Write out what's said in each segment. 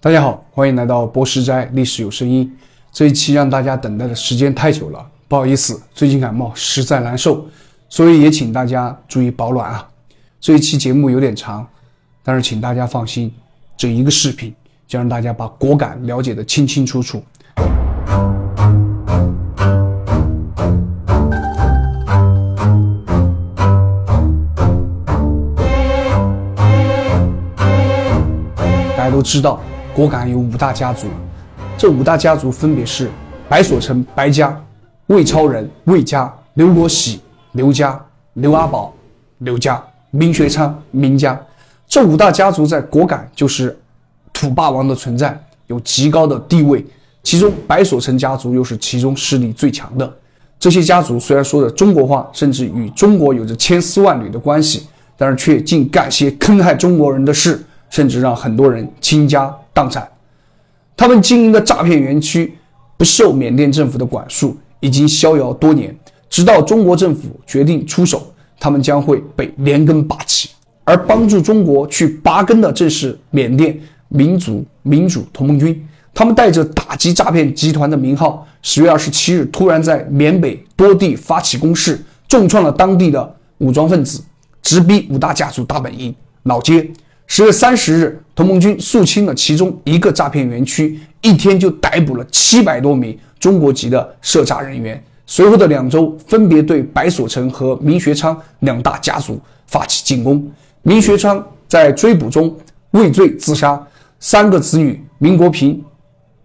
大家好，欢迎来到博士斋历史有声音。这一期让大家等待的时间太久了，不好意思，最近感冒实在难受，所以也请大家注意保暖啊。这一期节目有点长，但是请大家放心，这一个视频将让大家把果敢了解的清清楚楚。大家都知道。果敢有五大家族，这五大家族分别是白所成白家、魏超人魏家、刘国喜刘家、刘阿宝刘家、明学昌明家。这五大家族在果敢就是土霸王的存在，有极高的地位。其中白所成家族又是其中势力最强的。这些家族虽然说着中国话，甚至与中国有着千丝万缕的关系，但是却竟干些坑害中国人的事，甚至让很多人倾家。荡产，他们经营的诈骗园区不受缅甸政府的管束，已经逍遥多年。直到中国政府决定出手，他们将会被连根拔起。而帮助中国去拔根的，正是缅甸民族民主同盟军。他们带着打击诈骗集团的名号，十月二十七日突然在缅北多地发起攻势，重创了当地的武装分子，直逼五大家族大本营老街。十月三十日，同盟军肃清了其中一个诈骗园区，一天就逮捕了七百多名中国籍的涉诈人员。随后的两周，分别对白所成和明学昌两大家族发起进攻。明学昌在追捕中畏罪自杀，三个子女明国平、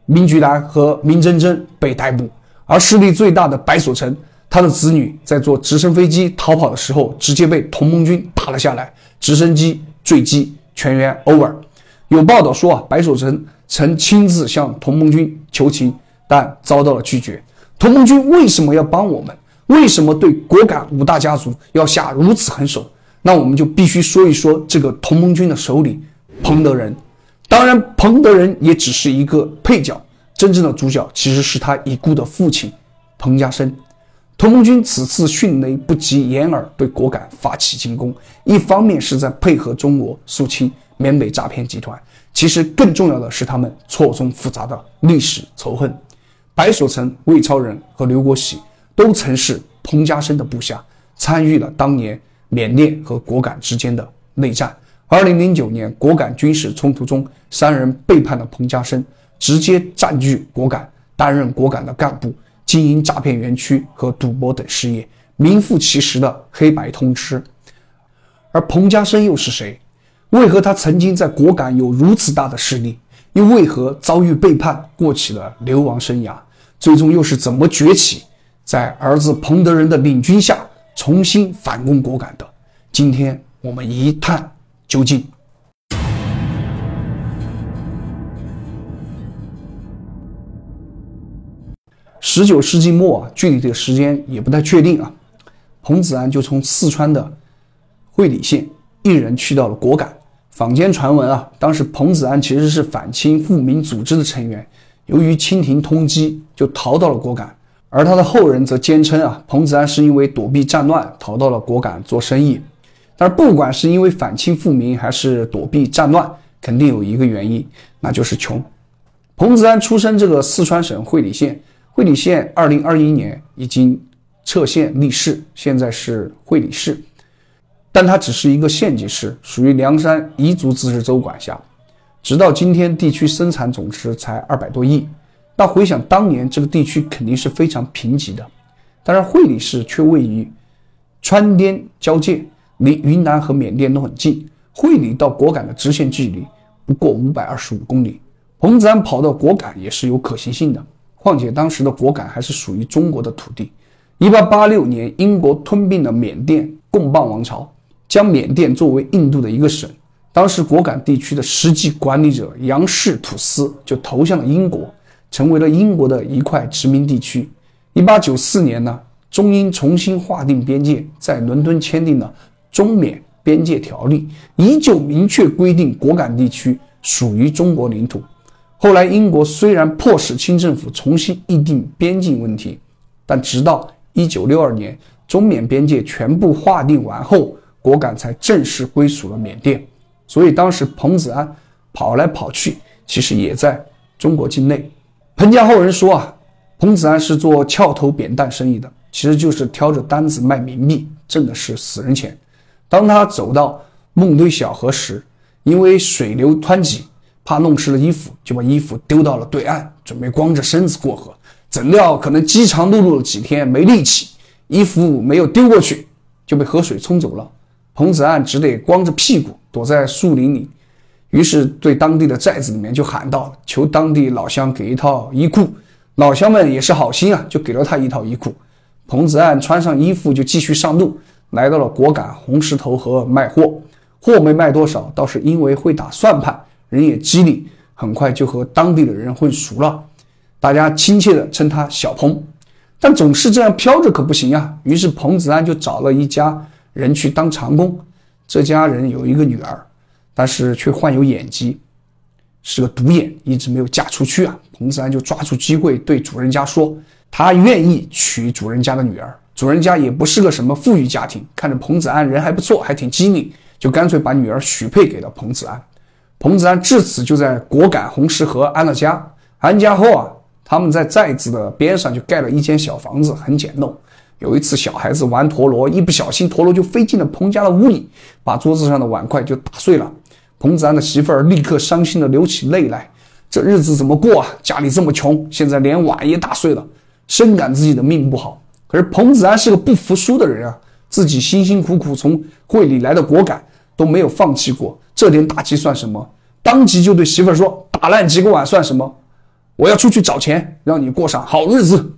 明菊兰和明珍珍被逮捕。而势力最大的白所成，他的子女在坐直升飞机逃跑的时候，直接被同盟军打了下来，直升机坠机。全员 over。有报道说啊，白守成曾亲自向同盟军求情，但遭到了拒绝。同盟军为什么要帮我们？为什么对果敢五大家族要下如此狠手？那我们就必须说一说这个同盟军的首领彭德仁。当然，彭德仁也只是一个配角，真正的主角其实是他已故的父亲彭家声。同盟军此次迅雷不及掩耳对果敢发起进攻，一方面是在配合中国肃清缅北诈骗集团，其实更重要的是他们错综复杂的历史仇恨。白所成、魏超人和刘国喜都曾是彭家声的部下，参与了当年缅甸和果敢之间的内战。二零零九年果敢军事冲突中，三人背叛了彭家声，直接占据果敢，担任果敢的干部。经营诈骗园区和赌博等事业，名副其实的黑白通吃。而彭家声又是谁？为何他曾经在果敢有如此大的势力？又为何遭遇背叛，过起了流亡生涯？最终又是怎么崛起，在儿子彭德仁的领军下重新反攻果敢的？今天我们一探究竟。十九世纪末啊，具体的时间也不太确定啊。彭子安就从四川的会理县一人去到了果敢。坊间传闻啊，当时彭子安其实是反清复明组织的成员，由于清廷通缉，就逃到了果敢。而他的后人则坚称啊，彭子安是因为躲避战乱，逃到了果敢做生意。但是不管是因为反清复明，还是躲避战乱，肯定有一个原因，那就是穷。彭子安出生这个四川省会理县。会理县二零二一年已经撤县立市，现在是会理市，但它只是一个县级市，属于凉山彝族自治州管辖。直到今天，地区生产总值才二百多亿。那回想当年，这个地区肯定是非常贫瘠的。但是会理市却位于川滇交界，离云南和缅甸都很近。会理到果敢的直线距离不过五百二十五公里，彭子安跑到果敢也是有可行性的。况且当时的果敢还是属于中国的土地。一八八六年，英国吞并了缅甸贡邦王朝，将缅甸作为印度的一个省。当时果敢地区的实际管理者杨氏土司就投向了英国，成为了英国的一块殖民地区。一八九四年呢，中英重新划定边界，在伦敦签订了中缅边界条例，依旧明确规定果敢地区属于中国领土。后来，英国虽然迫使清政府重新议定边境问题，但直到一九六二年中缅边界全部划定完后，果敢才正式归属了缅甸。所以当时彭子安跑来跑去，其实也在中国境内。彭家后人说啊，彭子安是做翘头扁担生意的，其实就是挑着担子卖冥币，挣的是死人钱。当他走到孟堆小河时，因为水流湍急，怕弄湿了衣服，就把衣服丢到了对岸，准备光着身子过河。怎料可能饥肠辘辘了几天，没力气，衣服没有丢过去，就被河水冲走了。彭子岸只得光着屁股躲在树林里。于是对当地的寨子里面就喊道：“求当地老乡给一套衣裤。”老乡们也是好心啊，就给了他一套衣裤。彭子岸穿上衣服就继续上路，来到了果敢红石头河卖货。货没卖多少，倒是因为会打算盘，人也机灵，很快就和当地的人混熟了。大家亲切地称他小彭。但总是这样飘着可不行呀。于是彭子安就找了一家人去当长工。这家人有一个女儿。但是却患有眼疾，是个独眼，一直没有嫁出去啊。彭子安就抓住机会对主人家说，他愿意娶主人家的女儿。主人家也不是个什么富裕家庭，看着彭子安人还不错，还挺机灵，就干脆把女儿许配给了彭子安。彭子安至此就在果敢红石河安了家。安家后啊，他们在寨子的边上就盖了一间小房子，很简陋。有一次，小孩子玩陀螺，一不小心陀螺就飞进了彭家的屋里，把桌子上的碗筷就打碎了。彭子安的媳妇儿立刻伤心的流起泪来，这日子怎么过啊？家里这么穷，现在连碗也打碎了，深感自己的命不好。可是彭子安是个不服输的人啊，自己辛辛苦苦从会里来的果敢都没有放弃过，这点打击算什么？当即就对媳妇儿说：“打烂几个碗算什么？我要出去找钱，让你过上好日子。”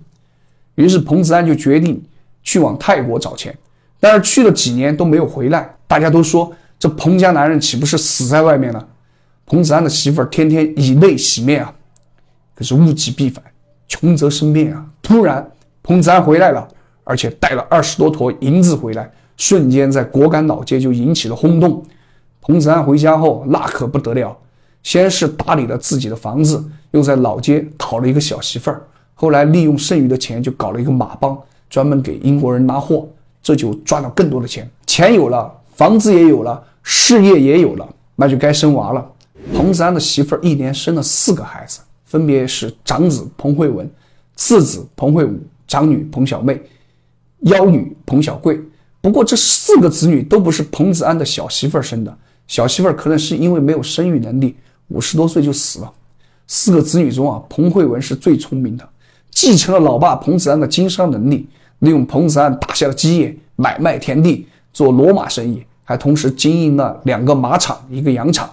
于是彭子安就决定去往泰国找钱，但是去了几年都没有回来，大家都说。这彭家男人岂不是死在外面了？彭子安的媳妇儿天天以泪洗面啊！可是物极必反，穷则生变啊！突然，彭子安回来了，而且带了二十多坨银子回来，瞬间在果敢老街就引起了轰动。彭子安回家后，那可不得了，先是打理了自己的房子，又在老街讨了一个小媳妇儿，后来利用剩余的钱就搞了一个马帮，专门给英国人拉货，这就赚了更多的钱。钱有了。房子也有了，事业也有了，那就该生娃了。彭子安的媳妇儿一连生了四个孩子，分别是长子彭慧文、次子彭慧武、长女彭小妹、幺女彭小贵。不过这四个子女都不是彭子安的小媳妇儿生的，小媳妇儿可能是因为没有生育能力，五十多岁就死了。四个子女中啊，彭慧文是最聪明的，继承了老爸彭子安的经商能力，利用彭子安打下的基业，买卖田地。做骡马生意，还同时经营了两个马场、一个羊场。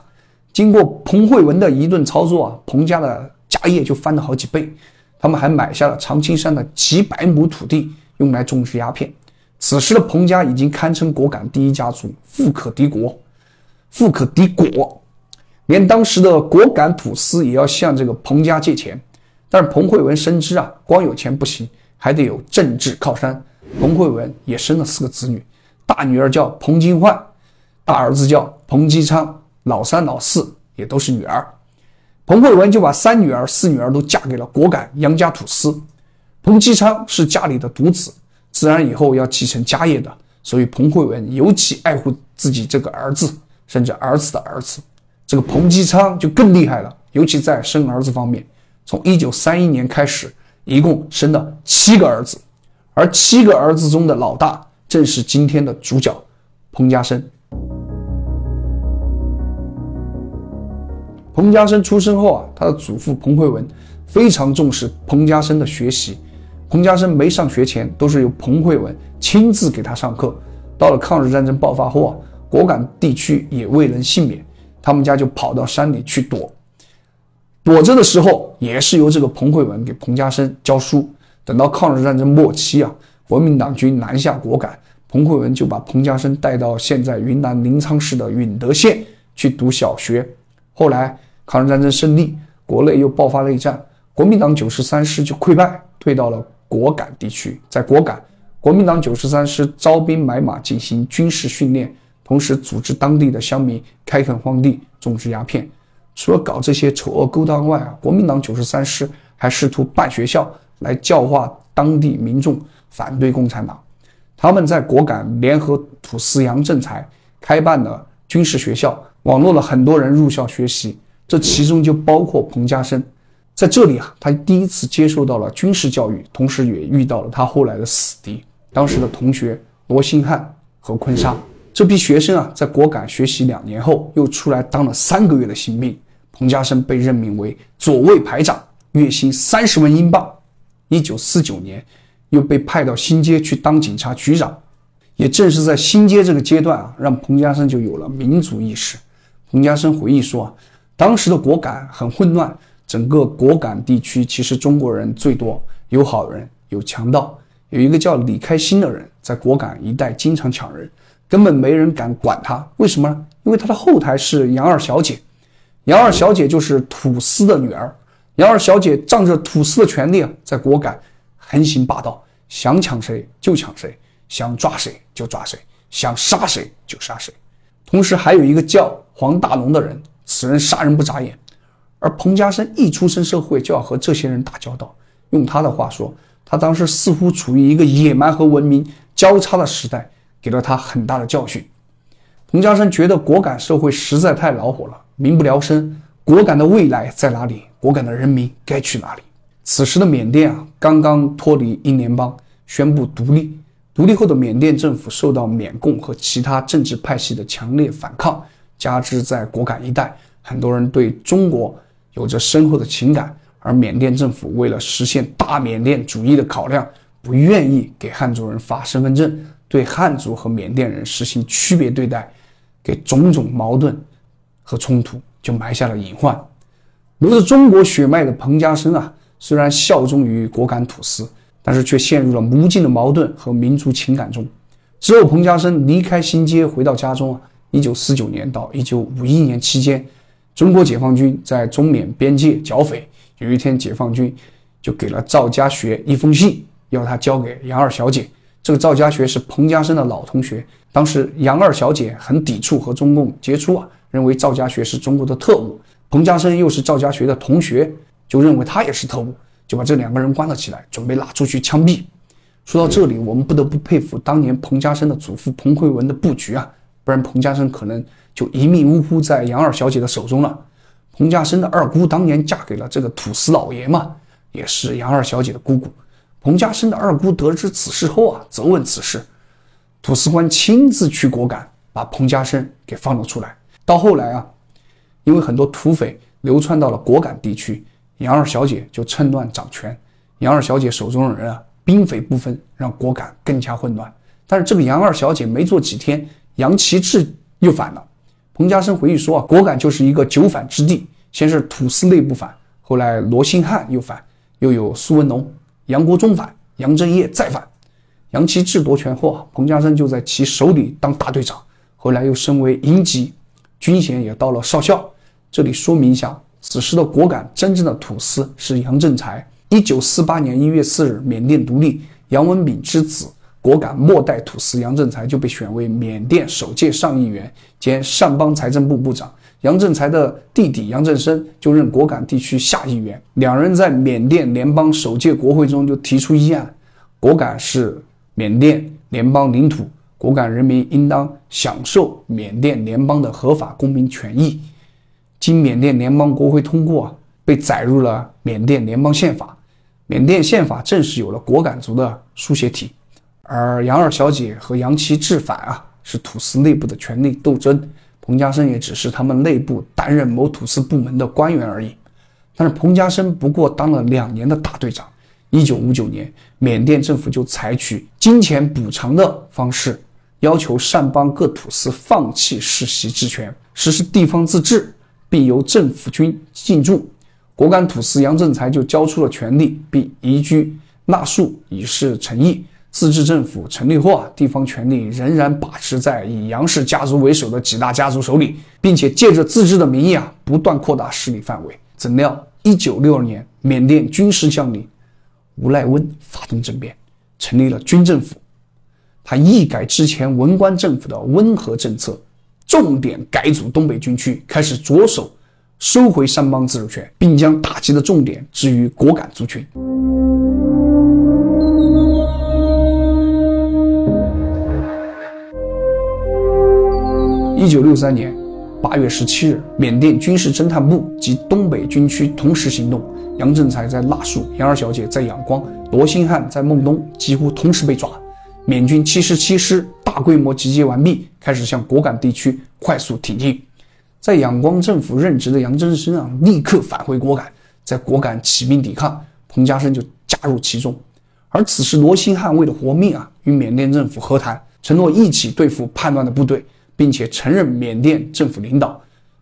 经过彭慧文的一顿操作啊，彭家的家业就翻了好几倍。他们还买下了长青山的几百亩土地，用来种植鸦片。此时的彭家已经堪称果敢第一家族，富可敌国，富可敌国。连当时的果敢土司也要向这个彭家借钱。但是彭慧文深知啊，光有钱不行，还得有政治靠山。彭慧文也生了四个子女。大女儿叫彭金焕，大儿子叫彭基昌，老三、老四也都是女儿。彭慧文就把三女儿、四女儿都嫁给了果敢杨家土司。彭基昌是家里的独子，自然以后要继承家业的，所以彭慧文尤其爱护自己这个儿子，甚至儿子的儿子。这个彭基昌就更厉害了，尤其在生儿子方面，从一九三一年开始，一共生了七个儿子，而七个儿子中的老大。正是今天的主角，彭家声。彭家声出生后啊，他的祖父彭慧文非常重视彭家声的学习。彭家声没上学前，都是由彭慧文亲自给他上课。到了抗日战争爆发后啊，果敢地区也未能幸免，他们家就跑到山里去躲。躲着的时候，也是由这个彭慧文给彭家声教书。等到抗日战争末期啊。国民党军南下果敢，彭慧文就把彭家声带到现在云南临沧市的允德县去读小学。后来抗日战争胜利，国内又爆发内战，国民党九十三师就溃败，退到了果敢地区。在果敢，国民党九十三师招兵买马进行军事训练，同时组织当地的乡民开垦荒地、种植鸦片。除了搞这些丑恶勾当外啊，国民党九十三师还试图办学校来教化当地民众。反对共产党，他们在果敢联合土司杨振才开办了军事学校，网络了很多人入校学习。这这其中就包括彭家声。在这里啊，他第一次接受到了军事教育，同时也遇到了他后来的死敌，当时的同学罗兴汉和坤沙。这批学生啊，在果敢学习两年后，又出来当了三个月的新兵。彭家声被任命为左卫排长，月薪三十万英镑。一九四九年，又被派到新街去当警察局长。也正是在新街这个阶段啊，让彭家声就有了民族意识。彭家声回忆说，当时的果敢很混乱。整个果敢地区其实中国人最多，有好人，有强盗。有一个叫李开心的人，在果敢一带经常抢人，根本没人敢管他。为什么呢？因为他的后台是杨二小姐，杨二小姐就是土司的女儿。杨二小姐仗着土司的权力啊，在果敢横行霸道，想抢谁就抢谁，想抓谁就抓谁，想杀谁就杀谁。同时还有一个叫黄大龙的人，此人杀人不眨眼。而彭家声一出生社会就要和这些人打交道，用他的话说，他当时似乎处于一个野蛮和文明交叉的时代，给了他很大的教训。彭家声觉得果敢社会实在太恼火了，民不聊生，果敢的未来在哪里？果敢的人民该去哪里？此时的缅甸啊，刚刚脱离英联邦，宣布独立。独立后的缅甸政府受到缅共和其他政治派系的强烈反抗，加之在果敢一带，很多人对中国。有着深厚的情感，而缅甸政府为了实现大缅甸主义的考量，不愿意给汉族人发身份证，对汉族和缅甸人实行区别对待，给种种矛盾和冲突就埋下了隐患。流着中国血脉的彭家声啊，虽然效忠于果敢土司，但是却陷入了无尽的矛盾和民族情感中。之后，彭家声离开新街，回到家中啊。一九四九年到一九五一年期间。中国解放军在中缅边界剿匪，有一天，解放军就给了赵家学一封信，要他交给杨二小姐。这个赵家学是彭家声的老同学，当时杨二小姐很抵触和中共接触啊，认为赵家学是中国的特务，彭家声又是赵家学的同学，就认为他也是特务，就把这两个人关了起来，准备拉出去枪毙。说到这里，我们不得不佩服当年彭家声的祖父彭慧文的布局啊，不然彭家声可能。就一命呜呼在杨二小姐的手中了。彭家声的二姑当年嫁给了这个土司老爷嘛，也是杨二小姐的姑姑。彭家声的二姑得知此事后啊，责问此事，土司官亲自去果敢，把彭家声给放了出来。到后来啊，因为很多土匪流窜到了果敢地区，杨二小姐就趁乱掌权。杨二小姐手中的人啊，兵匪不分，让果敢更加混乱。但是这个杨二小姐没做几天，杨其志又反了。彭家声回忆说：“啊，果敢就是一个九反之地。先是土司内部反，后来罗兴汉又反，又有苏文龙、杨国忠反，杨振业再反。杨其志夺权后啊，彭家声就在其手里当大队长，后来又升为营级，军衔也到了少校。这里说明一下，此时的果敢真正的土司是杨振才。一九四八年一月四日，缅甸独立，杨文炳之子。”果敢末代土司杨振才就被选为缅甸首届上议员兼上邦财政部部长，杨振才的弟弟杨振声就任果敢地区下议员。两人在缅甸联邦首届国会中就提出议案：果敢是缅甸联邦领土，果敢人民应当享受缅甸联邦的合法公民权益。经缅甸联邦国会通过，被载入了缅甸联邦宪法。缅甸宪法正式有了果敢族的书写体。而杨二小姐和杨其志反啊，是土司内部的权力斗争。彭家声也只是他们内部担任某土司部门的官员而已。但是彭家声不过当了两年的大队长。一九五九年，缅甸政府就采取金钱补偿的方式，要求上邦各土司放弃世袭职权，实施地方自治，并由政府军进驻。果敢土司杨振才就交出了权力，并移居纳树，以示诚意。自治政府成立后啊，地方权力仍然把持在以杨氏家族为首的几大家族手里，并且借着自治的名义啊，不断扩大势力范围。怎料，一九六二年，缅甸军事将领吴赖温发动政变，成立了军政府。他一改之前文官政府的温和政策，重点改组东北军区，开始着手收回山邦自治权，并将打击的重点置于果敢族群。一九六三年，八月十七日，缅甸军事侦探部及东北军区同时行动，杨振才在腊戍，杨二小姐在仰光，罗兴汉在孟东，几乎同时被抓。缅军七十七师大规模集结完毕，开始向果敢地区快速挺进。在仰光政府任职的杨振声啊，立刻返回果敢，在果敢起兵抵抗，彭家声就加入其中。而此时，罗兴汉为了活命啊，与缅甸政府和谈，承诺一起对付叛乱的部队。并且承认缅甸政府领导，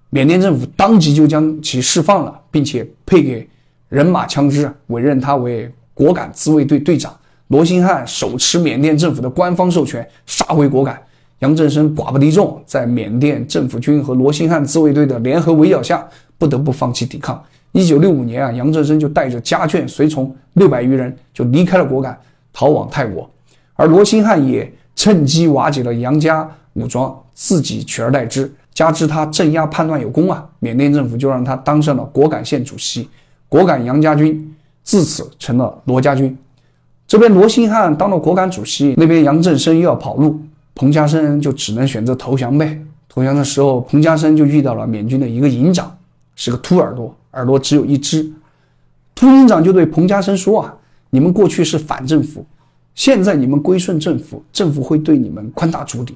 缅甸政府当即就将其释放了，并且配给人马枪支，委任他为果敢自卫队队长。罗兴汉手持缅甸政府的官方授权，杀回果敢。杨振声寡不敌众，在缅甸政府军和罗兴汉自卫队的联合围剿下，不得不放弃抵抗。一九六五年啊，杨振声就带着家眷随从六百余人就离开了果敢，逃往泰国。而罗兴汉也趁机瓦解了杨家武装。自己取而代之，加之他镇压叛乱有功啊，缅甸政府就让他当上了果敢县主席，果敢杨家军自此成了罗家军。这边罗兴汉当了果敢主席，那边杨振声又要跑路，彭家声就只能选择投降呗。投降的时候，彭家声就遇到了缅军的一个营长，是个秃耳朵，耳朵只有一只。秃营长就对彭家声说啊：“你们过去是反政府，现在你们归顺政府，政府会对你们宽大处理。”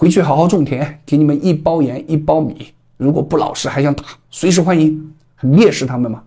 回去好好种田，给你们一包盐一包米。如果不老实还想打，随时欢迎。很蔑视他们嘛？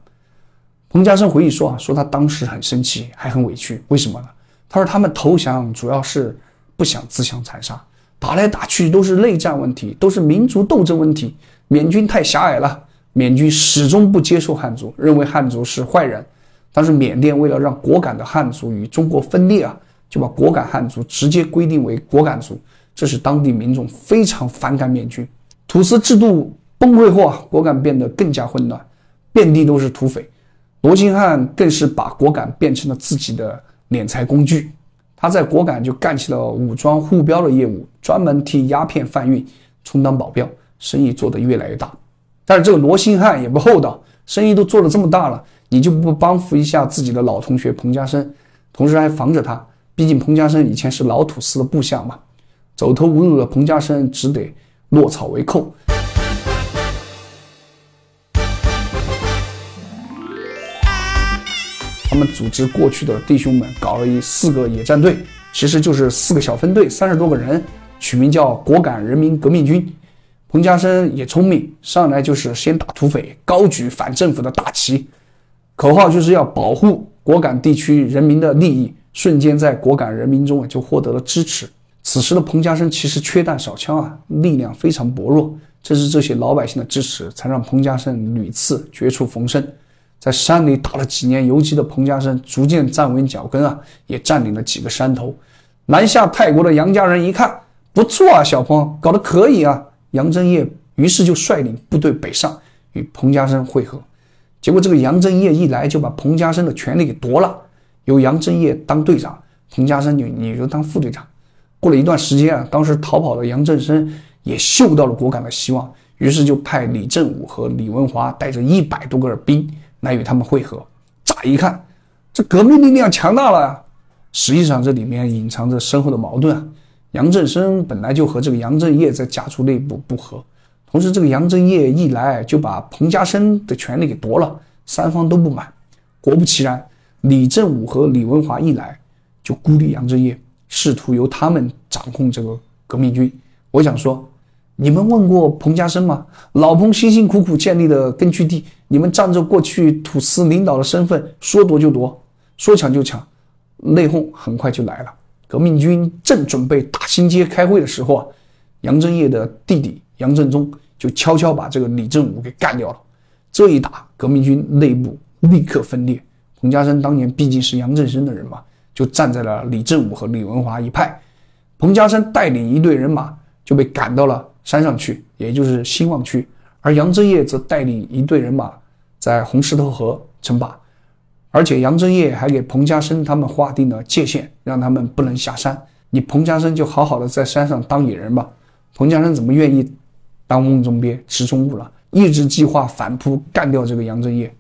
彭家声回忆说啊，说他当时很生气，还很委屈。为什么呢？他说他们投降主要是不想自相残杀，打来打去都是内战问题，都是民族斗争问题。缅军太狭隘了，缅军始终不接受汉族，认为汉族是坏人。但是缅甸为了让果敢的汉族与中国分裂啊，就把果敢汉族直接规定为果敢族。这使当地民众非常反感缅军，土司制度崩溃后啊，果敢变得更加混乱，遍地都是土匪。罗兴汉更是把果敢变成了自己的敛财工具。他在果敢就干起了武装护镖的业务，专门替鸦片贩运充当保镖，生意做得越来越大。但是这个罗兴汉也不厚道，生意都做得这么大了，你就不帮扶一下自己的老同学彭家声，同时还防着他？毕竟彭家声以前是老土司的部下嘛。走投无路的彭家声只得落草为寇。他们组织过去的弟兄们搞了一四个野战队，其实就是四个小分队，三十多个人，取名叫果敢人民革命军。彭家声也聪明，上来就是先打土匪，高举反政府的大旗，口号就是要保护果敢地区人民的利益，瞬间在果敢人民中就获得了支持。此时的彭家声其实缺弹少枪啊，力量非常薄弱。正是这些老百姓的支持，才让彭家声屡次绝处逢生。在山里打了几年游击的彭家声，逐渐站稳脚跟啊，也占领了几个山头。南下泰国的杨家人一看，不错啊，小彭搞得可以啊。杨振业于是就率领部队北上，与彭家声会合。结果这个杨振业一来，就把彭家声的权力给夺了，由杨振业当队长，彭家声就你就当副队长。过了一段时间啊，当时逃跑的杨振声也嗅到了果敢的希望，于是就派李振武和李文华带着一百多个兵来与他们会合。乍一看，这革命力量强大了呀，实际上这里面隐藏着深厚的矛盾啊。杨振声本来就和这个杨振业在家族内部不和，同时这个杨振业一来就把彭家声的权力给夺了，三方都不满。果不其然，李振武和李文华一来就孤立杨振业。试图由他们掌控这个革命军。我想说，你们问过彭家声吗？老彭辛辛苦苦建立的根据地，你们仗着过去土司领导的身份，说夺就夺，说抢就抢，内讧很快就来了。革命军正准备大兴街开会的时候啊，杨振业的弟弟杨振中就悄悄把这个李振武给干掉了。这一打，革命军内部立刻分裂。彭家声当年毕竟是杨振声的人嘛。就站在了李振武和李文华一派，彭家声带领一队人马就被赶到了山上去，也就是兴旺区，而杨振业则带领一队人马在红石头河称霸，而且杨振业还给彭家声他们划定了界限，让他们不能下山。你彭家声就好好的在山上当野人吧。彭家声怎么愿意当瓮中鳖池中物了？一直计划反扑干掉这个杨振业。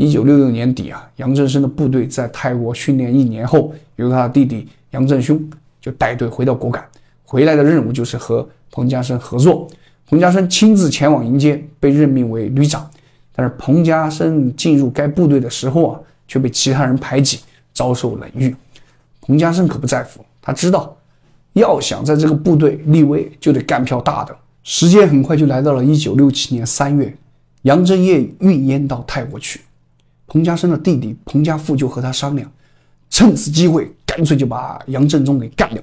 一九六六年底啊，杨振声的部队在泰国训练一年后，由他的弟弟杨振兄就带队回到果敢。回来的任务就是和彭家声合作。彭家声亲自前往迎接，被任命为旅长。但是彭家声进入该部队的时候啊，却被其他人排挤，遭受冷遇。彭家声可不在乎，他知道，要想在这个部队立威，就得干票大的。时间很快就来到了一九六七年三月，杨振业运烟到泰国去，彭家声的弟弟彭家富就和他商量，趁此机会，干脆就把杨振中给干掉。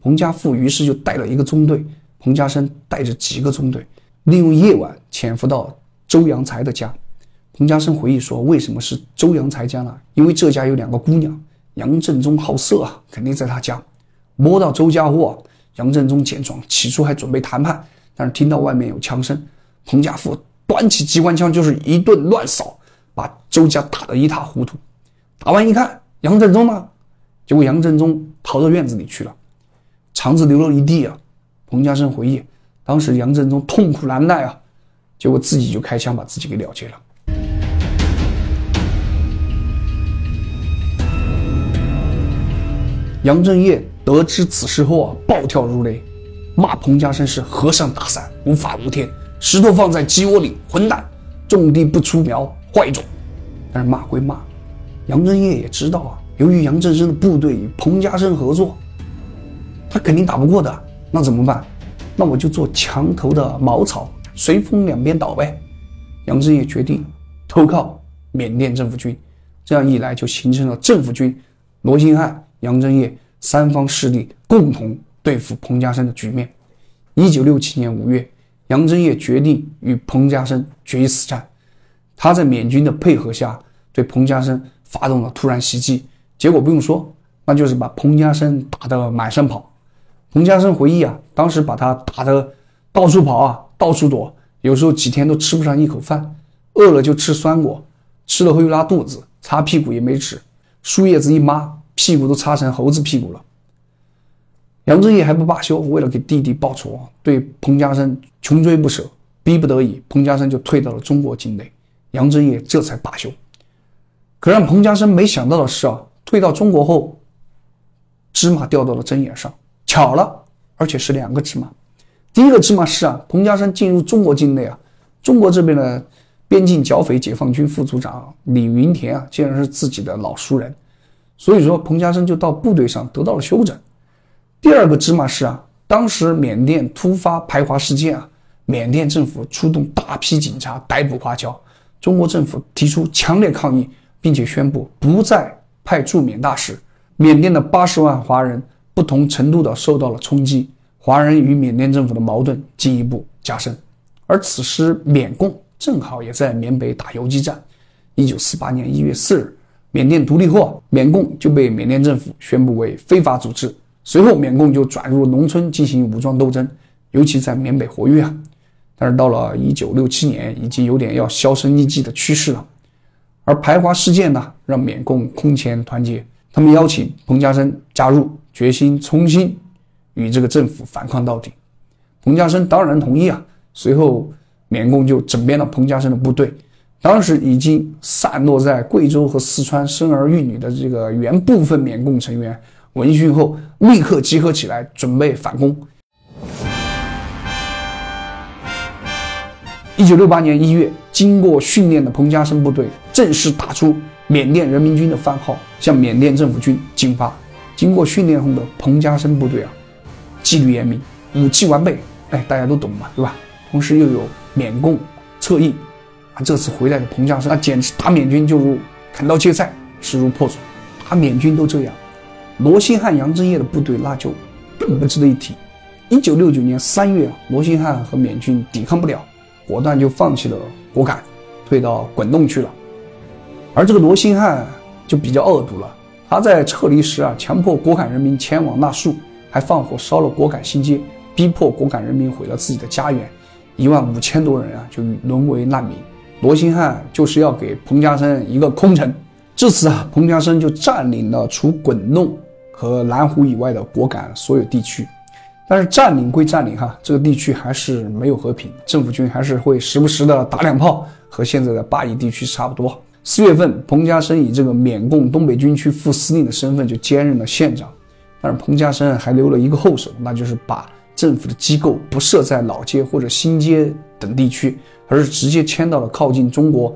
彭家富于是就带了一个中队。彭家声带着几个中队，利用夜晚潜伏到周扬才的家。彭家声回忆说：“为什么是周扬才家呢？因为这家有两个姑娘。杨振中好色啊，肯定在他家。摸到周家后，杨振中见状，起初还准备谈判，但是听到外面有枪声，彭家富端起机关枪就是一顿乱扫，周家打得一塌糊涂。打完一看，杨振中呢？结果杨振中逃到院子里去了，肠子流了一地啊。”彭家声回忆，当时杨振中痛苦难耐啊，结果自己就开枪把自己给了结了。杨振业得知此事后啊，暴跳如雷，骂彭家声是和尚打伞，无法无天，石头放在鸡窝里，混蛋，种地不出苗，坏种。但是骂归骂，杨振业也知道啊，由于杨振声的部队与彭家声合作，他肯定打不过的。那怎么办？那我就做墙头的茅草，随风两边倒呗。杨振业决定投靠缅甸政府军，这样一来就形成了政府军、罗兴汉、杨振业三方势力共同对付彭家声的局面。一九六七年五月，杨振业决定与彭家声决一死战。他在缅军的配合下，对彭家声发动了突然袭击，结果不用说，那就是把彭家声打得满山跑。彭家声回忆啊，当时把他打得到处跑啊，到处躲，有时候几天都吃不上一口饭，饿了就吃酸果，吃了后又拉肚子，擦屁股也没纸，树叶子一抹，屁股都擦成猴子屁股了。杨振业还不罢休，为了给弟弟报仇，对彭家声穷追不舍，逼不得已，彭家声就退到了中国境内，杨振业这才罢休。可让彭家声没想到的是啊，退到中国后，芝麻掉到了针眼上。巧了，而且是两个芝麻。第一个芝麻是啊，彭家声进入中国境内啊，中国这边的边境剿匪解放军副组长李云田啊，竟然是自己的老熟人，所以说彭家声就到部队上得到了休整。第二个芝麻是啊，当时缅甸突发排华事件啊，缅甸政府出动大批警察逮捕华侨，中国政府提出强烈抗议，并且宣布不再派驻缅大使，缅甸的八十万华人。不同程度的受到了冲击，华人与缅甸政府的矛盾进一步加深。而此时，缅共正好也在缅北打游击战。一九四八年一月四日，缅甸独立后，缅共就被缅甸政府宣布为非法组织。随后，缅共就转入农村进行武装斗争，尤其在缅北活跃啊。但是到了一九六七年，已经有点要销声匿迹的趋势了。而排华事件呢，让缅共空前团结，他们邀请彭家声加入。决心重新与这个政府反抗到底，彭家声当然同意啊。随后，缅共就整编了彭家声的部队。当时已经散落在贵州和四川生儿育女的这个原部分缅共成员，闻讯后立刻集合起来，准备反攻。一九六八年一月，经过训练的彭家声部队正式打出缅甸人民军的番号，向缅甸政府军进发。经过训练后的彭家声部队啊，纪律严明，武器完备，哎，大家都懂嘛，对吧？同时又有缅共侧翼，啊，这次回来的彭家声，那简直打缅军就如砍刀切菜，势如破竹。打缅军都这样，罗兴汉、杨振业的部队那就更不值得一提。一九六九年三月啊，罗兴汉和缅军抵抗不了，果断就放弃了果敢，退到滚洞去了。而这个罗兴汉就比较恶毒了。他在撤离时啊，强迫果敢人民前往纳树，还放火烧了果敢新街，逼迫果敢人民毁了自己的家园，一万五千多人啊就沦为难民。罗兴汉就是要给彭家声一个空城。至此啊，彭家声就占领了除滚弄和南湖以外的果敢所有地区。但是占领归占领哈，这个地区还是没有和平，政府军还是会时不时的打两炮，和现在的巴以地区差不多。四月份，彭家声以这个缅共东北军区副司令的身份就兼任了县长，但是彭家声还留了一个后手，那就是把政府的机构不设在老街或者新街等地区，而是直接迁到了靠近中国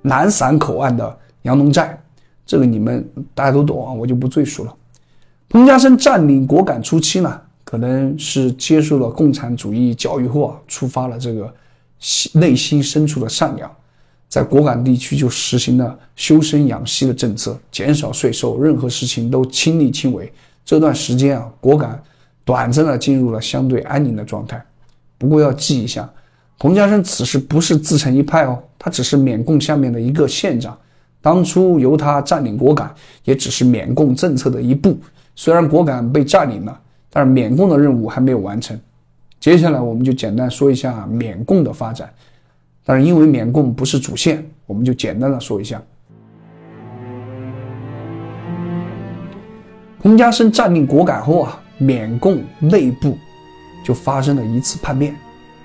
南散口岸的杨龙寨。这个你们大家都懂啊，我就不赘述了。彭家声占领果敢初期呢，可能是接受了共产主义教育后啊，触发了这个内心深处的善良，在果敢地区就实行了修身养息的政策，减少税收，任何事情都亲力亲为。这段时间啊，果敢短暂的进入了相对安宁的状态。不过要记一下，彭家声此时不是自成一派哦，他只是缅共下面的一个县长。当初由他占领果敢，也只是缅共政策的一步。虽然果敢被占领了，但是缅共的任务还没有完成。接下来我们就简单说一下缅共的发展。但是因为缅共不是主线，我们就简单的说一下。彭家声占领果敢后啊，缅共内部就发生了一次叛变。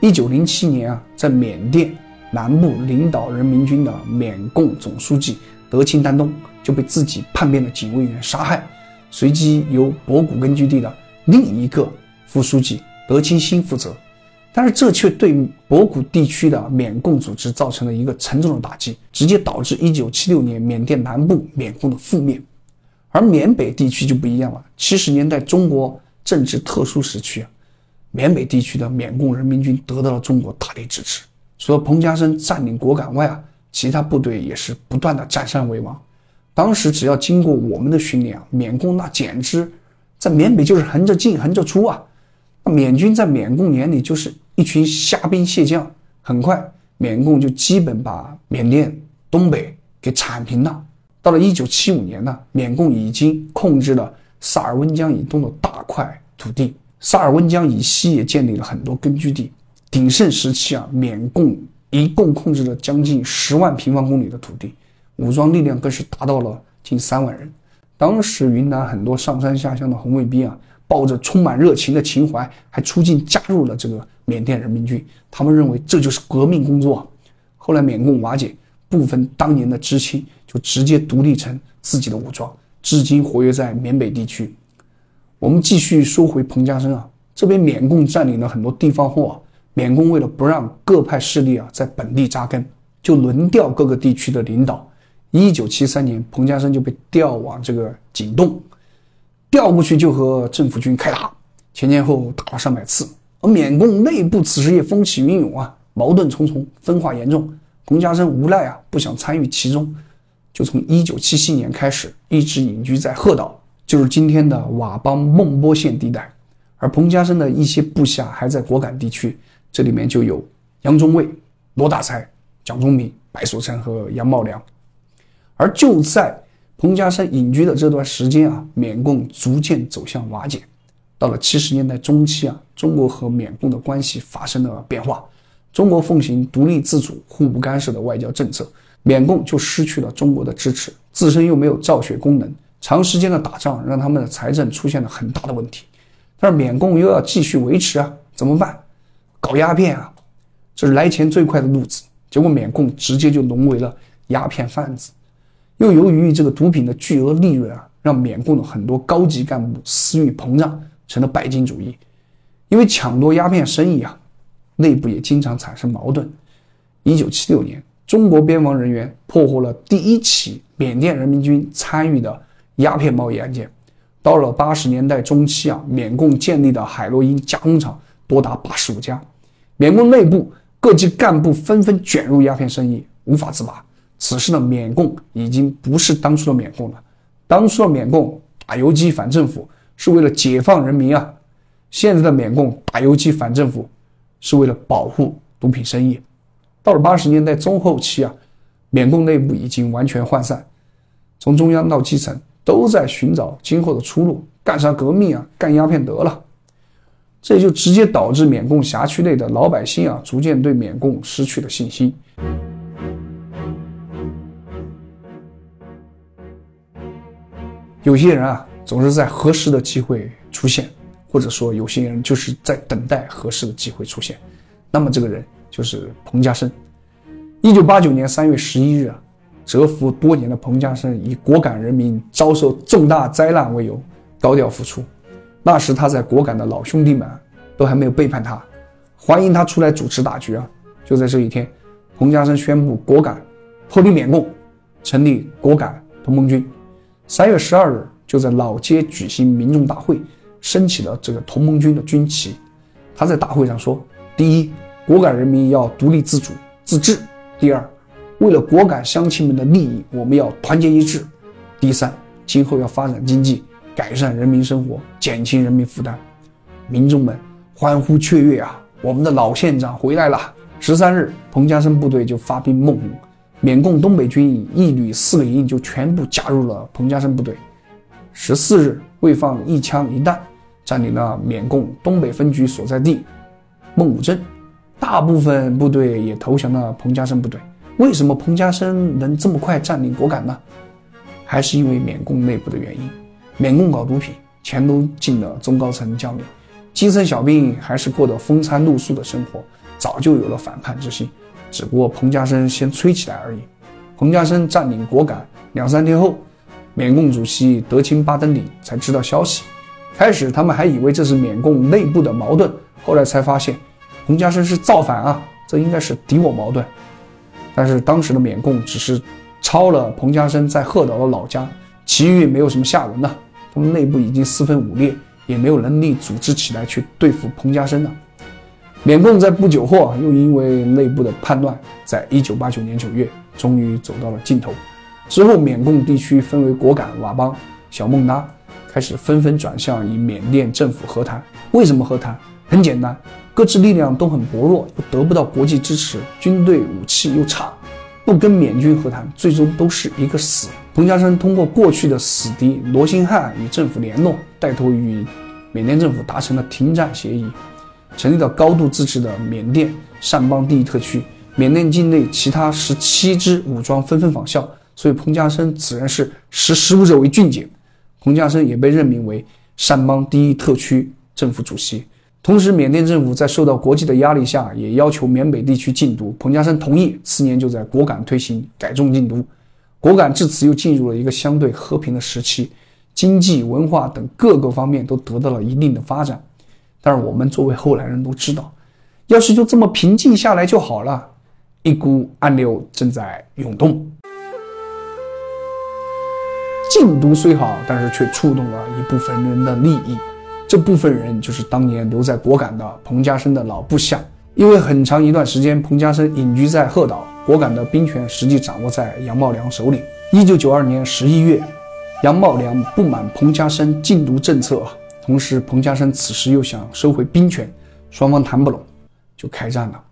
一九零七年啊，在缅甸。南部领导人民军的缅共总书记德钦丹东就被自己叛变的警卫员杀害，随即由博古根据地的另一个副书记德钦新负责，但是这却对博古地区的缅共组织造成了一个沉重的打击，直接导致1976年缅甸南部缅共的覆灭。而缅北地区就不一样了，七十年代中国政治特殊时期，缅北地区的缅共人民军得到了中国大力支持。除了彭家声占领果敢外啊，其他部队也是不断的占山为王。当时只要经过我们的训练啊，缅共那简直在缅北就是横着进横着出啊。缅军在缅共眼里就是一群虾兵蟹将。很快，缅共就基本把缅甸东北给铲平了。到了一九七五年呢，缅共已经控制了萨尔温江以东的大块土地，萨尔温江以西也建立了很多根据地。鼎盛时期啊，缅共一共控制了将近十万平方公里的土地，武装力量更是达到了近三万人。当时云南很多上山下乡的红卫兵啊，抱着充满热情的情怀，还出境加入了这个缅甸人民军。他们认为这就是革命工作。后来缅共瓦解，部分当年的知青就直接独立成自己的武装，至今活跃在缅北地区。我们继续说回彭家声啊，这边缅共占领了很多地方后啊。缅共为了不让各派势力啊在本地扎根，就轮调各个地区的领导。一九七三年，彭家声就被调往这个景洞，调过去就和政府军开打，前前后后打了上百次。而缅共内部此时也风起云涌啊，矛盾重重，分化严重。彭家声无奈啊，不想参与其中，就从一九七七年开始一直隐居在鹤岛，就是今天的佤邦孟波县地带。而彭家声的一些部下还在果敢地区。这里面就有杨中卫、罗大才、蒋忠敏、白所成和杨茂良，而就在彭家声隐居的这段时间啊，缅共逐渐走向瓦解。到了七十年代中期啊，中国和缅共的关系发生了变化。中国奉行独立自主、互不干涉的外交政策，缅共就失去了中国的支持，自身又没有造血功能，长时间的打仗让他们的财政出现了很大的问题。但是缅共又要继续维持啊，怎么办？搞鸦片啊，这是来钱最快的路子。结果缅共直接就沦为了鸦片贩子。又由于这个毒品的巨额利润啊，让缅共的很多高级干部私欲膨胀，成了拜金主义。因为抢夺鸦片生意啊，内部也经常产生矛盾。一九七六年，中国边防人员破获了第一起缅甸人民军参与的鸦片贸易案件。到了八十年代中期啊，缅共建立的海洛因加工厂。多达八十五家，缅共内部各级干部纷纷卷入鸦片生意，无法自拔。此时的缅共已经不是当初的缅共了，当初的缅共打游击反政府是为了解放人民啊，现在的缅共打游击反政府是为了保护毒品生意。到了八十年代中后期啊，缅共内部已经完全涣散，从中央到基层都在寻找今后的出路，干啥革命啊？干鸦片得了。这也就直接导致缅共辖区内的老百姓啊，逐渐对缅共失去了信心。有些人啊，总是在合适的机会出现，或者说有些人就是在等待合适的机会出现。那么这个人就是彭家声。一九八九年三月十一日啊，蛰伏多年的彭家声以果敢人民遭受重大灾难为由，高调复出。那时他在果敢的老兄弟们都还没有背叛他，欢迎他出来主持大局啊！就在这一天，彭家声宣布果敢脱离缅共，成立果敢同盟军。三月十二日，就在老街举行民众大会，升起了这个同盟军的军旗。他在大会上说：第一，果敢人民要独立自主自治；第二，为了果敢乡亲们的利益，我们要团结一致；第三，今后要发展经济，改善人民生活，减轻人民负担。民众们欢呼雀跃啊！我们的老县长回来了。十三日，彭家声部队就发兵孟武，缅共东北军一旅四个营就全部加入了彭家声部队。十四日，未放一枪一弹，占领了缅共东北分局所在地孟武镇，大部分部队也投降了彭家声部队。为什么彭家声能这么快占领果敢呢？还是因为缅共内部的原因。缅共搞毒品，钱都进了中高层将领，基层小兵还是过得风餐露宿的生活。早就有了反叛之心，只不过彭家声先吹起来而已。彭家声占领果敢两三天后，缅共主席德钦巴登里才知道消息。开始他们还以为这是缅共内部的矛盾，后来才发现彭家声是造反啊，这应该是敌我矛盾。但是当时的缅共只是抄了彭家声在鹤岛的老家，其余没有什么下文了。他们内部已经四分五裂，也没有能力组织起来去对付彭家声了。缅共在不久后又因为内部的叛乱，在一九八九年九月终于走到了尽头。之后，缅共地区分为果敢、佤邦、小孟拉，开始纷纷转向与缅甸政府和谈。为什么和谈？很简单，各自力量都很薄弱，又得不到国际支持，军队武器又差，不跟缅军和谈，最终都是一个死。彭家声通过过去的死敌罗兴汉与政府联络，带头与缅甸政府达成了停战协议。成立了高度自治的缅甸善邦第一特区，缅甸境内其他十七支武装纷纷仿效，所以彭家声自然是识时务者为俊杰。彭家声也被任命为善邦第一特区政府主席。同时，缅甸政府在受到国际的压力下，也要求缅北地区禁毒。彭家声同意，次年就在果敢推行改种禁毒。果敢至此又进入了一个相对和平的时期，经济、文化等各个方面都得到了一定的发展。但是我们作为后来人都知道，要是就这么平静下来就好了。一股暗流正在涌动。禁毒虽好，但是却触动了一部分人的利益。这部分人就是当年留在果敢的彭家声的老部下。因为很长一段时间，彭家声隐居在鹤岛，果敢的兵权实际掌握在杨茂良手里。一九九二年十一月，杨茂良不满彭家声禁毒政策。同时，彭家声此时又想收回兵权，双方谈不拢，就开战了。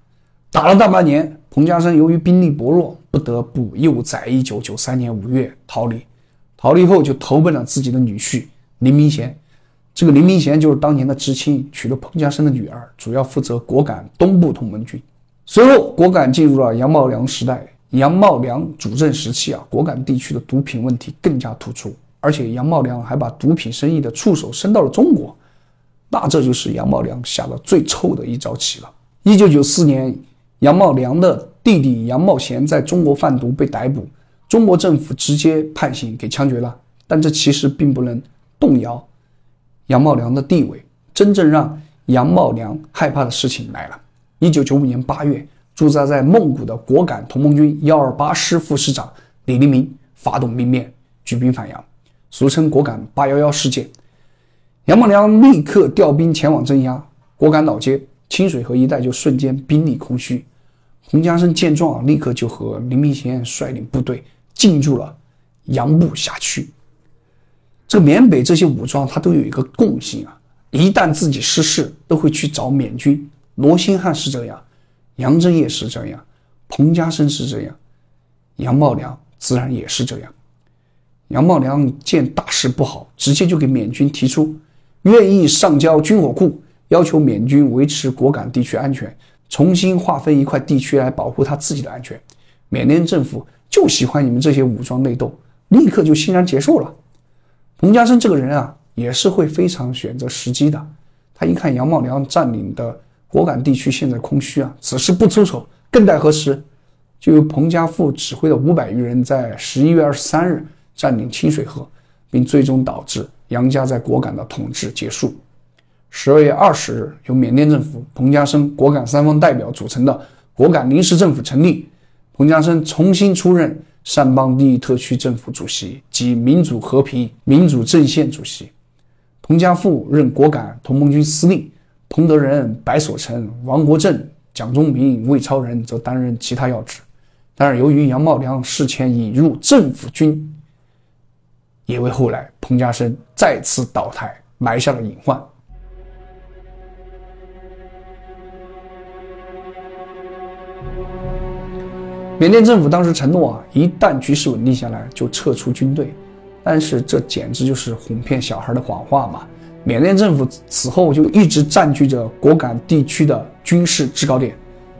打了大半年，彭家声由于兵力薄弱，不得不又在一九九三年五月逃离。逃离后就投奔了自己的女婿林明贤。这个林明贤就是当年的知青，娶了彭家声的女儿，主要负责果敢东部同盟军。随后，果敢进入了杨茂良时代。杨茂良主政时期啊，果敢地区的毒品问题更加突出。而且杨茂良还把毒品生意的触手伸到了中国，那这就是杨茂良下的最臭的一招棋了。一九九四年，杨茂良的弟弟杨茂贤在中国贩毒被逮捕，中国政府直接判刑给枪决了。但这其实并不能动摇杨茂良的地位。真正让杨茂良害怕的事情来了。一九九五年八月，驻扎在孟古的果敢同盟军幺二八师副师长李黎明发动兵变，举兵反杨。俗称果敢八幺幺事件，杨茂良立刻调兵前往镇压果敢老街、清水河一带，就瞬间兵力空虚。洪家声见状，立刻就和林明贤率领部队进驻了杨部辖区。这缅北这些武装，他都有一个共性啊，一旦自己失势，都会去找缅军。罗兴汉是这样，杨振业是这样，彭家声是这样，杨茂良自然也是这样。杨茂良见大事不好，直接就给缅军提出，愿意上交军火库，要求缅军维持果敢地区安全，重新划分一块地区来保护他自己的安全。缅甸政府就喜欢你们这些武装内斗，立刻就欣然接受了。彭家声这个人啊，也是会非常选择时机的。他一看杨茂良占领的果敢地区现在空虚啊，此时不出手更待何时？就由彭家富指挥的五百余人在十一月二十三日。占领清水河，并最终导致杨家在果敢的统治结束。十二月二十日，由缅甸政府、彭家声、果敢三方代表组成的果敢临时政府成立，彭家声重新出任善邦第一特区政府主席及民主和平民主阵线主席，彭家富任果敢同盟军司令，彭德仁、白所成、王国正、蒋忠明、魏超人则担任其他要职。但是由于杨茂良事前引入政府军，也为后来彭家声再次倒台埋下了隐患。缅甸政府当时承诺啊，一旦局势稳定下来，就撤出军队。但是这简直就是哄骗小孩的谎话嘛！缅甸政府此后就一直占据着果敢地区的军事制高点。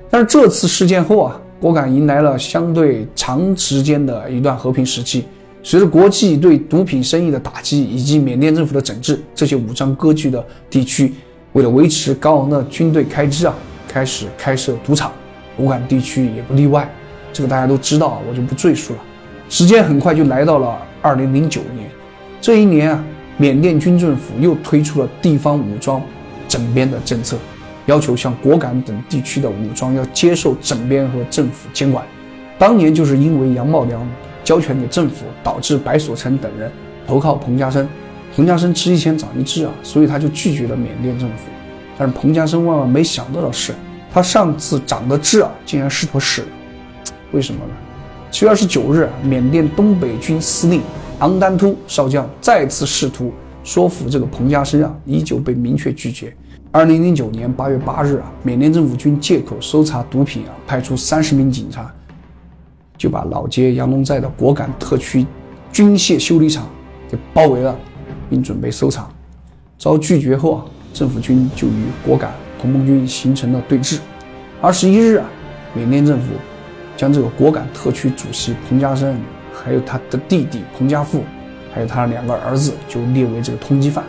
但是这次事件后啊，果敢迎来了相对长时间的一段和平时期。随着国际对毒品生意的打击以及缅甸政府的整治，这些武装割据的地区为了维持高昂的军队开支啊，开始开设赌场。果敢地区也不例外。这个大家都知道，我就不赘述了。时间很快就来到了二零零九年，这一年啊，缅甸军政府又推出了地方武装整编的政策，要求像果敢等地区的武装要接受整编和政府监管。当年就是因为杨茂良交权给政府，导致白所成等人投靠彭家声，彭家声吃一堑长一智啊，所以他就拒绝了缅甸政府。但是彭家声万万没想到的是，他上次长的智啊，竟然是坨屎。为什么呢？七月二十九日，缅甸东北军司令昂丹突少将再次试图说服这个彭家声啊，依旧被明确拒绝。二零零九年八月八日啊，缅甸政府军借口搜查毒品啊，派出三十名警察，就把老街杨龙寨的果敢特区军械修理厂给包围了，并准备搜查。遭拒绝后啊，政府军就与果敢同盟军形成了对峙。二十一日啊，缅甸政府。将这个果敢特区主席彭家声，还有他的弟弟彭家富，还有他的两个儿子，就列为这个通缉犯。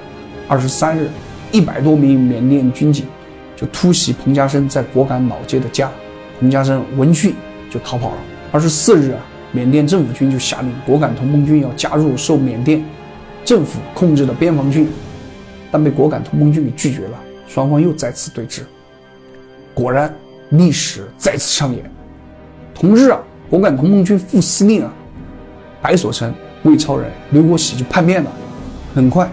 二十三日，一百多名缅甸军警就突袭彭家声在果敢老街的家，彭家声闻讯就逃跑了。二十四日啊，缅甸政府军就下令果敢同盟军要加入受缅甸政府控制的边防军，但被果敢同盟军给拒绝了。双方又再次对峙，果然历史再次上演。同日啊，果敢同盟军副司令啊，白所成、魏超人、刘国喜就叛变了。很快，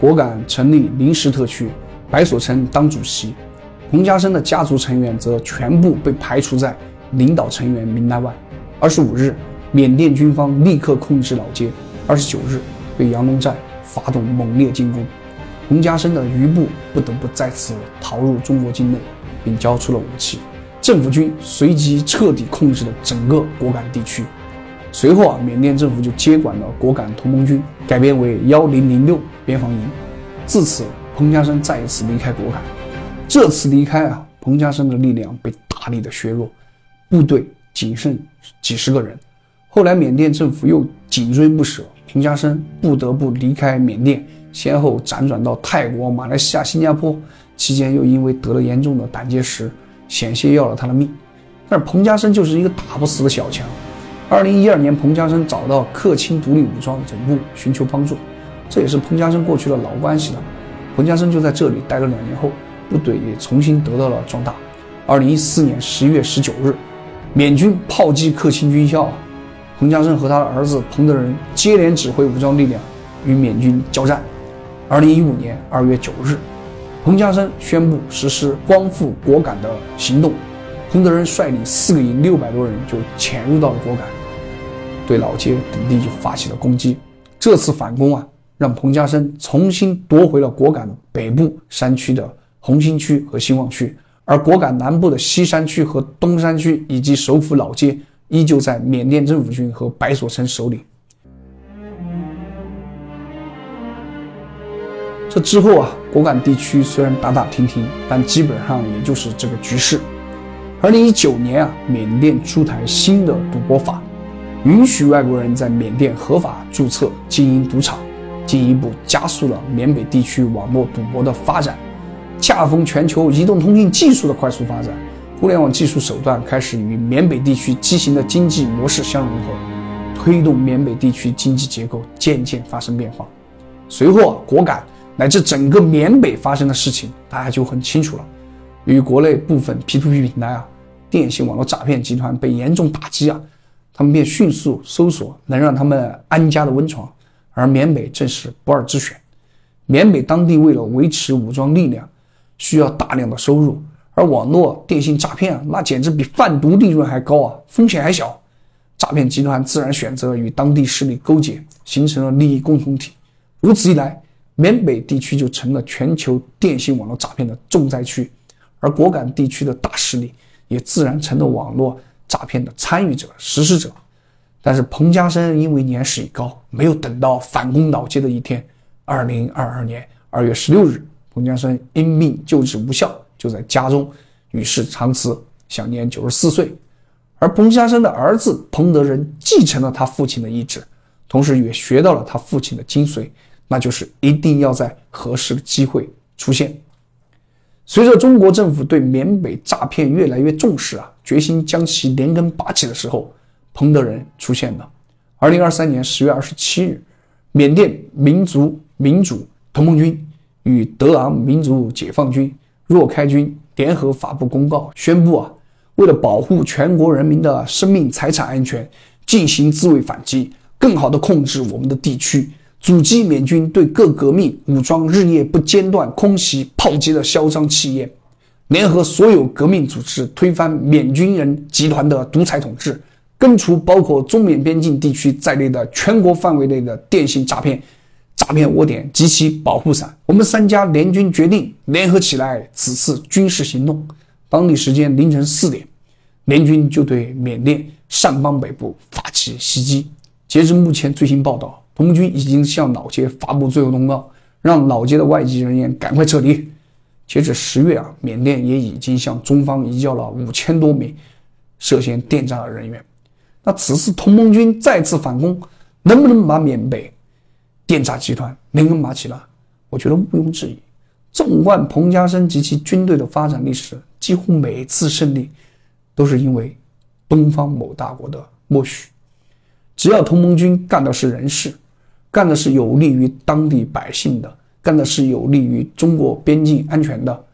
果敢成立临时特区，白所成当主席，彭家声的家族成员则全部被排除在领导成员名单外。二十五日，缅甸军方立刻控制老街。二十九日，对杨龙寨发动猛烈进攻，彭家声的余部不得不再次逃入中国境内，并交出了武器。政府军随即彻底控制了整个果敢地区。随后啊，缅甸政府就接管了果敢同盟军，改编为幺零零六边防营。自此，彭家声再一次离开果敢。这次离开啊，彭家声的力量被大力的削弱，部队仅剩几十个人。后来，缅甸政府又紧追不舍，彭家声不得不离开缅甸，先后辗转到泰国、马来西亚、新加坡。期间又因为得了严重的胆结石。险些要了他的命，但是彭家声就是一个打不死的小强。二零一二年，彭家声找到克钦独立武装总部寻求帮助，这也是彭家声过去的老关系了。彭家声就在这里待了两年后，部队也重新得到了壮大。二零一四年十一月十九日，缅军炮击克钦军校，彭家声和他的儿子彭德仁接连指挥武装力量与缅军交战。二零一五年二月九日。彭家声宣布实施光复果敢的行动，彭德仁率领四个营六百多人就潜入到了果敢，对老街等地就发起了攻击。这次反攻啊，让彭家声重新夺回了果敢北部山区的红星区和兴旺区，而果敢南部的西山区和东山区以及首府老街依旧在缅甸政府军和白所成手里。这之后啊，果敢地区虽然打打停停，但基本上也就是这个局势。二零一九年啊，缅甸出台新的赌博法，允许外国人在缅甸合法注册经营赌场，进一步加速了缅北地区网络赌博的发展。恰逢全球移动通信技术的快速发展，互联网技术手段开始与缅北地区畸形的经济模式相融合，推动缅北地区经济结构渐渐发生变化。随后，果敢。乃至整个缅北发生的事情，大家就很清楚了。与国内部分 P2P 平台啊，电信网络诈骗集团被严重打击啊，他们便迅速搜索能让他们安家的温床，而缅北正是不二之选。缅北当地为了维持武装力量，需要大量的收入，而网络电信诈骗，那简直比贩毒利润还高啊，风险还小，诈骗集团自然选择与当地势力勾结，形成了利益共同体。如此一来，缅北地区就成了全球电信网络诈骗的重灾区，而果敢地区的大势力也自然成了网络诈骗的参与者、实施者。但是彭家声因为年事已高，没有等到反攻老街的一天。二零二二年二月十六日，彭家声因病救治无效，就在家中与世长辞，享年九十四岁。而彭家声的儿子彭德仁继承了他父亲的意志，同时也学到了他父亲的精髓，那就是一定要在合适的机会出现。随着中国政府对缅北诈骗越来越重视啊，决心将其连根拔起的时候，彭德仁出现了。二零二三年十月二十七日，缅甸民族。民主同盟军与德昂民族解放军若开军联合发布公告，宣布啊，为了保护全国人民的生命财产安全，进行自卫反击，更好地控制我们的地区，阻击缅军对各革命武装日夜不间断空袭炮击的嚣张气焰，联合所有革命组织推翻缅军人集团的独裁统治，根除包括中缅边境地区在内的全国范围内的电信诈骗。诈骗窝点及其保护伞，我们三家联军决定联合起来此次军事行动。当地时间凌晨四点，联军就对缅甸上邦北部发起袭击。截至目前最新报道，同盟军已经向老街发布最后通告，让老街的外籍人员赶快撤离。截至十月啊，缅甸也已经向中方移交了五千多名涉嫌电诈的人员。那此次同盟军再次反攻，能不能把缅北？电诈集团连根拔起了，我觉得毋庸置疑。纵观彭家声及其军队的发展历史，几乎每次胜利都是因为东方某大国的默许。只要同盟军干的是人事，干的是有利于当地百姓的，干的是有利于中国边境安全的，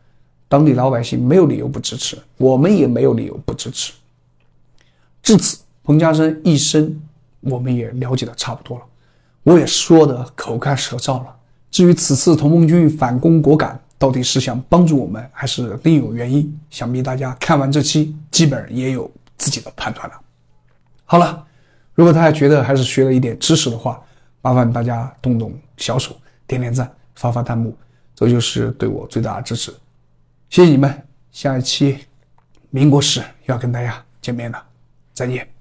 当地老百姓没有理由不支持，我们也没有理由不支持。至此，彭家声一生我们也了解的差不多了。我也说的口干舌燥了。至于此次同盟军反攻果敢，到底是想帮助我们，还是另有原因？想必大家看完这期，基本也有自己的判断了。好了，如果大家觉得还是学了一点知识的话，麻烦大家动动小手，点点赞，发发弹幕，这就是对我最大的支持。谢谢你们！下一期民国史要跟大家见面了，再见。